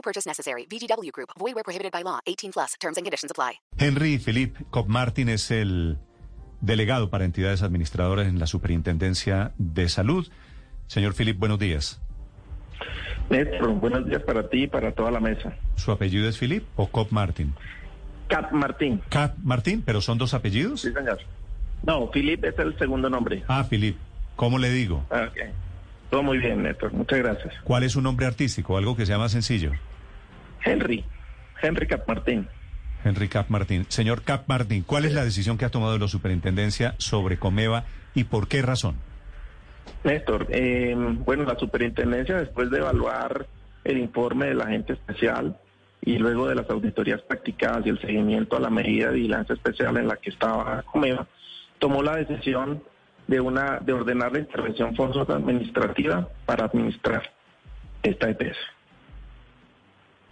No purchase necessary. VGW Group. Void where prohibited by law. 18 plus. Terms and conditions apply. Henry Philip Cobb Martin es el delegado para entidades administradoras en la Superintendencia de Salud. Señor Philip, buenos días. Néstor, buenos días para ti y para toda la mesa. ¿Su apellido es Philip o Cobb Martin? Cat Martín. Cat Martin, pero son dos apellidos. Sí, señor. No, Philip es el segundo nombre. Ah, Philip. ¿Cómo le digo? Ah, ok. Todo muy bien, Néstor. Muchas gracias. ¿Cuál es su nombre artístico? Algo que sea más sencillo. Henry. Henry Cap Martín. Henry Cap Martín. Señor Cap Martín, ¿cuál es la decisión que ha tomado la superintendencia sobre Comeva y por qué razón? Néstor, eh, bueno, la superintendencia, después de evaluar el informe del agente especial y luego de las auditorías practicadas y el seguimiento a la medida de vigilancia especial en la que estaba Comeva, tomó la decisión de una de ordenar la intervención forzosa administrativa para administrar esta EPS.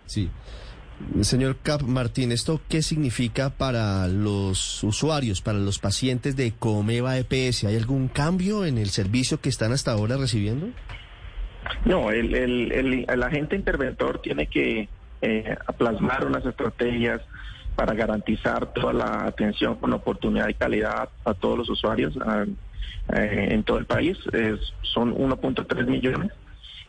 Sí. Señor Cap Martín, ¿esto qué significa para los usuarios, para los pacientes de Comeva EPS? ¿Hay algún cambio en el servicio que están hasta ahora recibiendo? No, el, el, el, el agente interventor tiene que eh, plasmar unas estrategias para garantizar toda la atención con oportunidad y calidad a todos los usuarios eh, en todo el país. Es, son 1.3 millones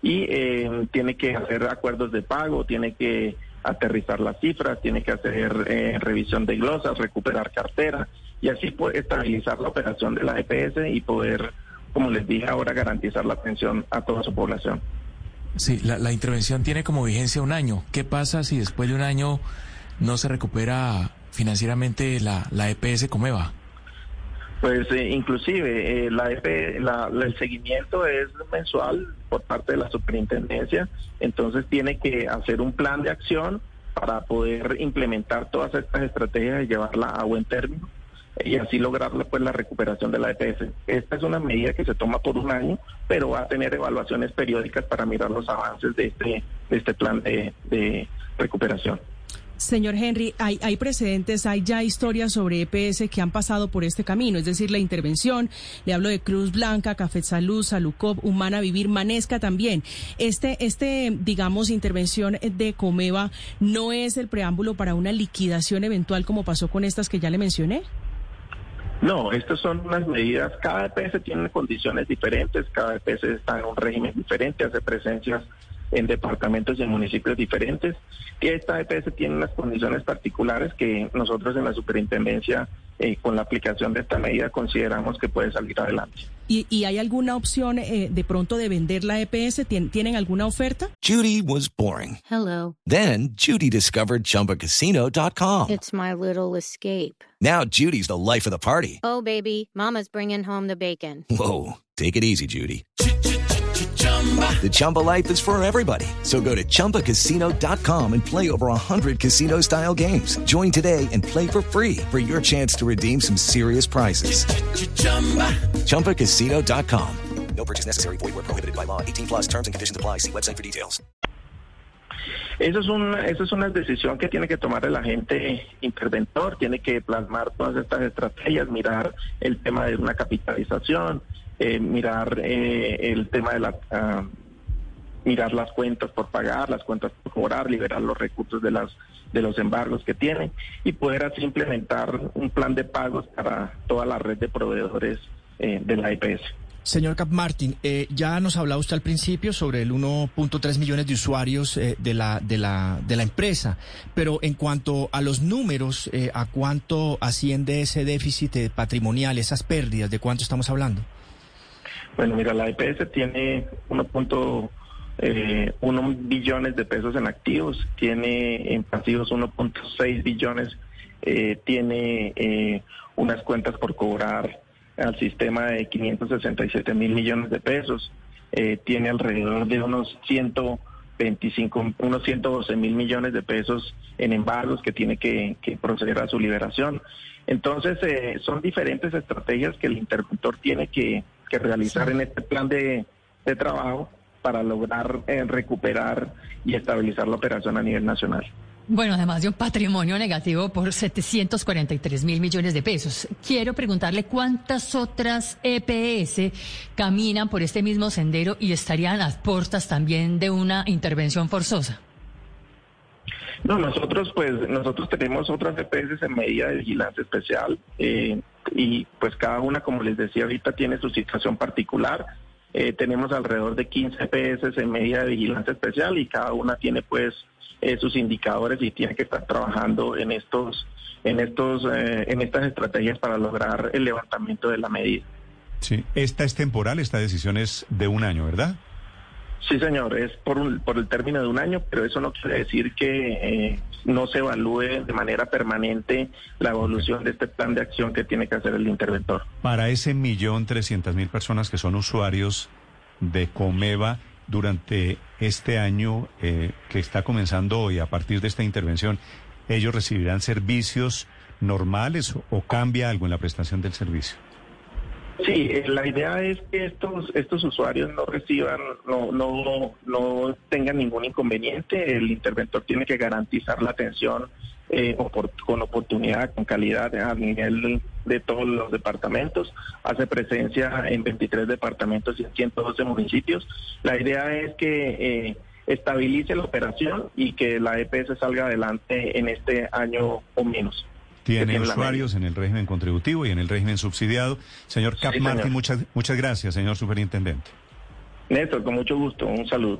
y eh, tiene que hacer acuerdos de pago, tiene que aterrizar las cifras, tiene que hacer eh, revisión de glosas, recuperar cartera y así estabilizar la operación de la EPS y poder, como les dije ahora, garantizar la atención a toda su población. Sí, la intervención tiene como vigencia un año. ¿Qué pasa si después de un año no se recupera financieramente la, la EPS Comeva? Pues eh, inclusive eh, la, EP, la, la, el seguimiento es mensual por parte de la superintendencia, entonces tiene que hacer un plan de acción para poder implementar todas estas estrategias y llevarla a buen término y así lograr pues la recuperación de la EPS. Esta es una medida que se toma por un año, pero va a tener evaluaciones periódicas para mirar los avances de este, de este plan de, de recuperación. Señor Henry, hay, hay, precedentes, hay ya historias sobre EPS que han pasado por este camino, es decir, la intervención, le hablo de Cruz Blanca, Café Salud, Salucop, Humana Vivir, Manesca también. Este, este, digamos, intervención de Comeva no es el preámbulo para una liquidación eventual como pasó con estas que ya le mencioné. No, estas son unas medidas, cada EPS tiene condiciones diferentes, cada EPS está en un régimen diferente, hace presencias en departamentos y en municipios diferentes. Y esta EPS tiene unas condiciones particulares que nosotros en la superintendencia, eh, con la aplicación de esta medida, consideramos que puede salir adelante. ¿Y, y hay alguna opción eh, de pronto de vender la EPS? ¿Tien, ¿Tienen alguna oferta? Judy was boring. Hello. Then Judy discovered chumbacasino.com. It's my little escape. Now Judy's the life of the party. Oh, baby, Mama's bringing home the bacon. Whoa. Take it easy, Judy. The Chumba life is for everybody. So go to ChumbaCasino.com and play over 100 casino style games. Join today and play for free for your chance to redeem some serious prizes. ChumbaCasino.com. No purchase necessary. Void where prohibited by law. 18 plus terms and conditions apply. See website for details. Eso es, un, eso es una decisión que tiene que tomar el agente interventor, tiene que plasmar todas estas estrategias, mirar el tema de una capitalización, eh, mirar eh, el tema de la uh, mirar las cuentas por pagar, las cuentas por cobrar, liberar los recursos de las de los embargos que tienen y poder así implementar un plan de pagos para toda la red de proveedores eh, de la IPS. Señor Cap Martin, eh, ya nos hablaba usted al principio sobre el 1.3 millones de usuarios eh, de, la, de, la, de la empresa, pero en cuanto a los números, eh, ¿a cuánto asciende ese déficit patrimonial, esas pérdidas? ¿De cuánto estamos hablando? Bueno, mira, la EPS tiene 1.1 eh, billones de pesos en activos, tiene en pasivos 1.6 billones, eh, tiene eh, unas cuentas por cobrar al sistema de 567 mil millones de pesos, eh, tiene alrededor de unos 100, 25, unos 112 mil millones de pesos en embargos que tiene que, que proceder a su liberación. Entonces, eh, son diferentes estrategias que el interventor tiene que, que realizar en este plan de, de trabajo para lograr eh, recuperar y estabilizar la operación a nivel nacional. Bueno, además de un patrimonio negativo por 743 mil millones de pesos. Quiero preguntarle cuántas otras EPS caminan por este mismo sendero y estarían a las puertas también de una intervención forzosa. No, nosotros pues nosotros tenemos otras EPS en medida de vigilancia especial eh, y pues cada una, como les decía ahorita, tiene su situación particular. Eh, tenemos alrededor de 15 EPS en medida de vigilancia especial y cada una tiene pues eh, sus indicadores y tiene que estar trabajando en estos en estos eh, en estas estrategias para lograr el levantamiento de la medida. Sí, esta es temporal, esta decisión es de un año, ¿verdad? Sí, señor, es por, un, por el término de un año, pero eso no quiere decir que eh, no se evalúe de manera permanente la evolución de este plan de acción que tiene que hacer el interventor. Para ese millón trescientas mil personas que son usuarios de Comeva durante este año eh, que está comenzando hoy, a partir de esta intervención, ¿ellos recibirán servicios normales o cambia algo en la prestación del servicio? Sí, eh, la idea es que estos estos usuarios no reciban, no no no tengan ningún inconveniente. El interventor tiene que garantizar la atención eh, con oportunidad, con calidad a nivel de todos los departamentos. Hace presencia en 23 departamentos y en 112 municipios. La idea es que eh, estabilice la operación y que la EPS salga adelante en este año o menos tiene usuarios en el régimen contributivo y en el régimen subsidiado. Señor Cap Sí, Martin, señor. muchas, muchas gracias, señor superintendente. Néstor, con mucho gusto, un saludo.